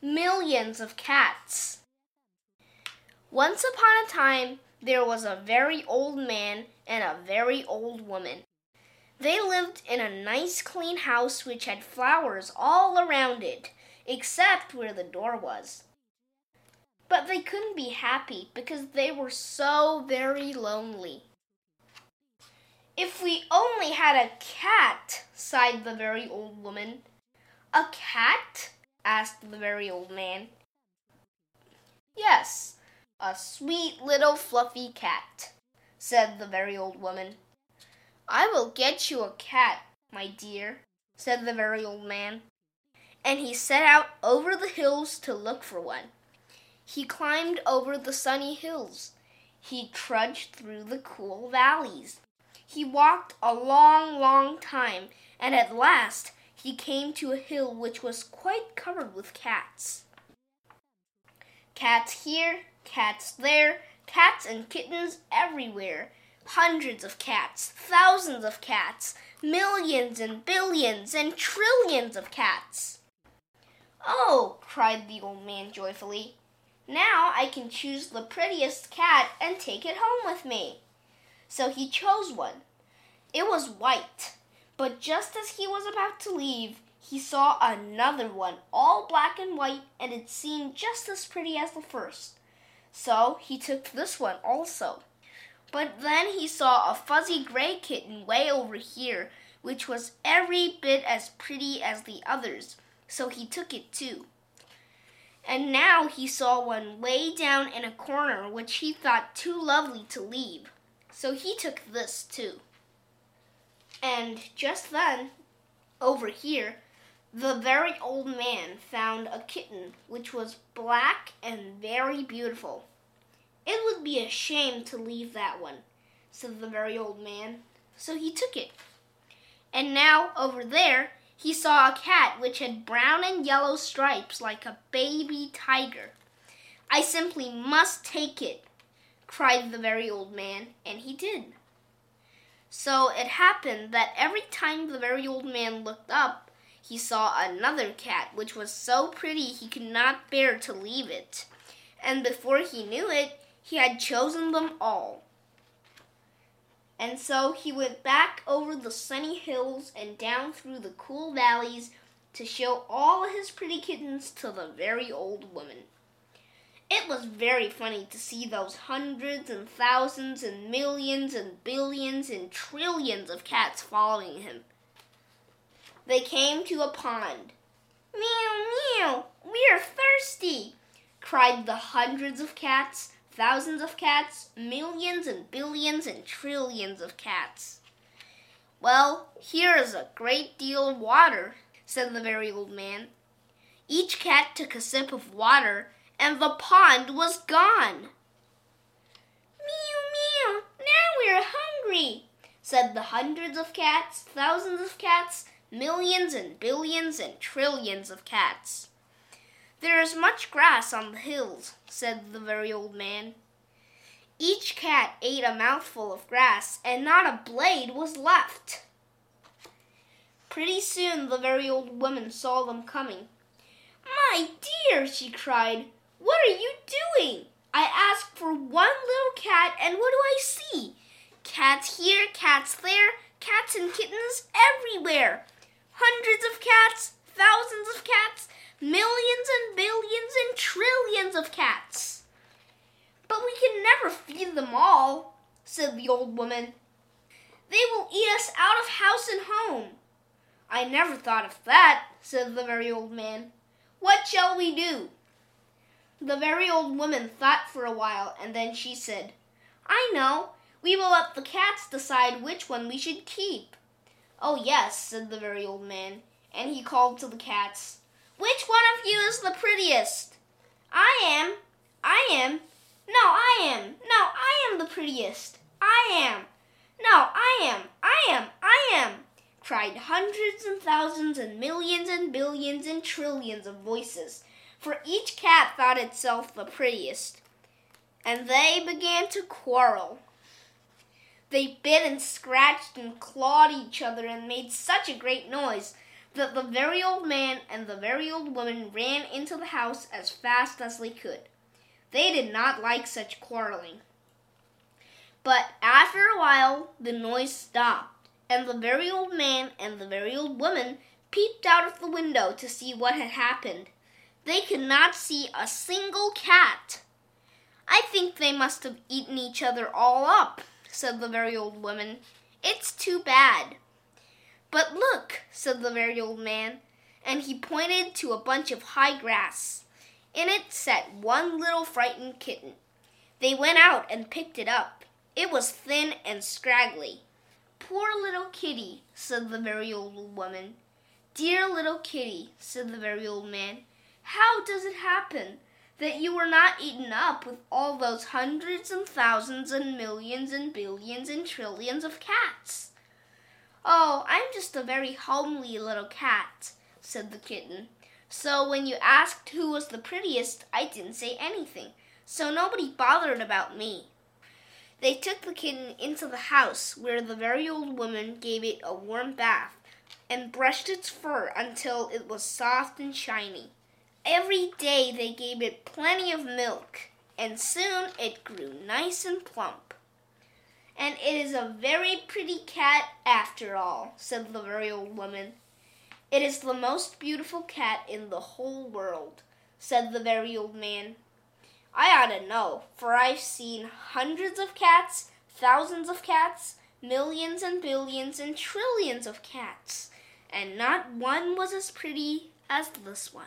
millions of cats. Once upon a time, there was a very old man and a very old woman. They lived in a nice clean house which had flowers all around it, except where the door was. But they couldn't be happy because they were so very lonely. If we only had a cat, sighed the very old woman. A cat? Asked the very old man. Yes, a sweet little fluffy cat, said the very old woman. I will get you a cat, my dear, said the very old man. And he set out over the hills to look for one. He climbed over the sunny hills. He trudged through the cool valleys. He walked a long, long time, and at last he came to a hill which was quite covered with cats. Cats here, cats there, cats and kittens everywhere. Hundreds of cats, thousands of cats, millions and billions and trillions of cats. Oh, cried the old man joyfully, now I can choose the prettiest cat and take it home with me. So he chose one. It was white but just as he was about to leave, he saw another one, all black and white, and it seemed just as pretty as the first. So he took this one also. But then he saw a fuzzy gray kitten way over here, which was every bit as pretty as the others, so he took it too. And now he saw one way down in a corner which he thought too lovely to leave, so he took this too. And just then, over here, the very old man found a kitten which was black and very beautiful. It would be a shame to leave that one, said the very old man. So he took it. And now, over there, he saw a cat which had brown and yellow stripes like a baby tiger. I simply must take it, cried the very old man, and he did. So it happened that every time the very old man looked up, he saw another cat, which was so pretty he could not bear to leave it. And before he knew it, he had chosen them all. And so he went back over the sunny hills and down through the cool valleys to show all his pretty kittens to the very old woman. It was very funny to see those hundreds and thousands and millions and billions and trillions of cats following him. They came to a pond. Meow, meow, we are thirsty, cried the hundreds of cats, thousands of cats, millions and billions and trillions of cats. Well, here is a great deal of water, said the very old man. Each cat took a sip of water and the pond was gone. Meow, meow, now we're hungry, said the hundreds of cats, thousands of cats, millions and billions and trillions of cats. There is much grass on the hills, said the very old man. Each cat ate a mouthful of grass, and not a blade was left. Pretty soon the very old woman saw them coming. My dear, she cried, what are you doing? I asked for one little cat, and what do I see? Cats here, cats there, cats and kittens everywhere. Hundreds of cats, thousands of cats, millions and billions and trillions of cats. But we can never feed them all, said the old woman. They will eat us out of house and home. I never thought of that, said the very old man. What shall we do? The very old woman thought for a while, and then she said, I know. We will let the cats decide which one we should keep. Oh, yes, said the very old man, and he called to the cats, Which one of you is the prettiest? I am. I am. No, I am. No, I am the prettiest. I am. No, I am. I am. I am. cried hundreds and thousands and millions and billions and trillions of voices for each cat thought itself the prettiest, and they began to quarrel. They bit and scratched and clawed each other and made such a great noise that the very old man and the very old woman ran into the house as fast as they could. They did not like such quarreling. But after a while, the noise stopped, and the very old man and the very old woman peeped out of the window to see what had happened. They could not see a single cat. I think they must have eaten each other all up, said the very old woman. It's too bad. But look, said the very old man, and he pointed to a bunch of high grass. In it sat one little frightened kitten. They went out and picked it up. It was thin and scraggly. Poor little kitty, said the very old woman. Dear little kitty, said the very old man. How does it happen that you were not eaten up with all those hundreds and thousands and millions and billions and trillions of cats? Oh, I'm just a very homely little cat, said the kitten. So when you asked who was the prettiest, I didn't say anything, so nobody bothered about me. They took the kitten into the house, where the very old woman gave it a warm bath and brushed its fur until it was soft and shiny. Every day they gave it plenty of milk, and soon it grew nice and plump. And it is a very pretty cat after all, said the very old woman. It is the most beautiful cat in the whole world, said the very old man. I ought to know, for I've seen hundreds of cats, thousands of cats, millions and billions and trillions of cats, and not one was as pretty as this one.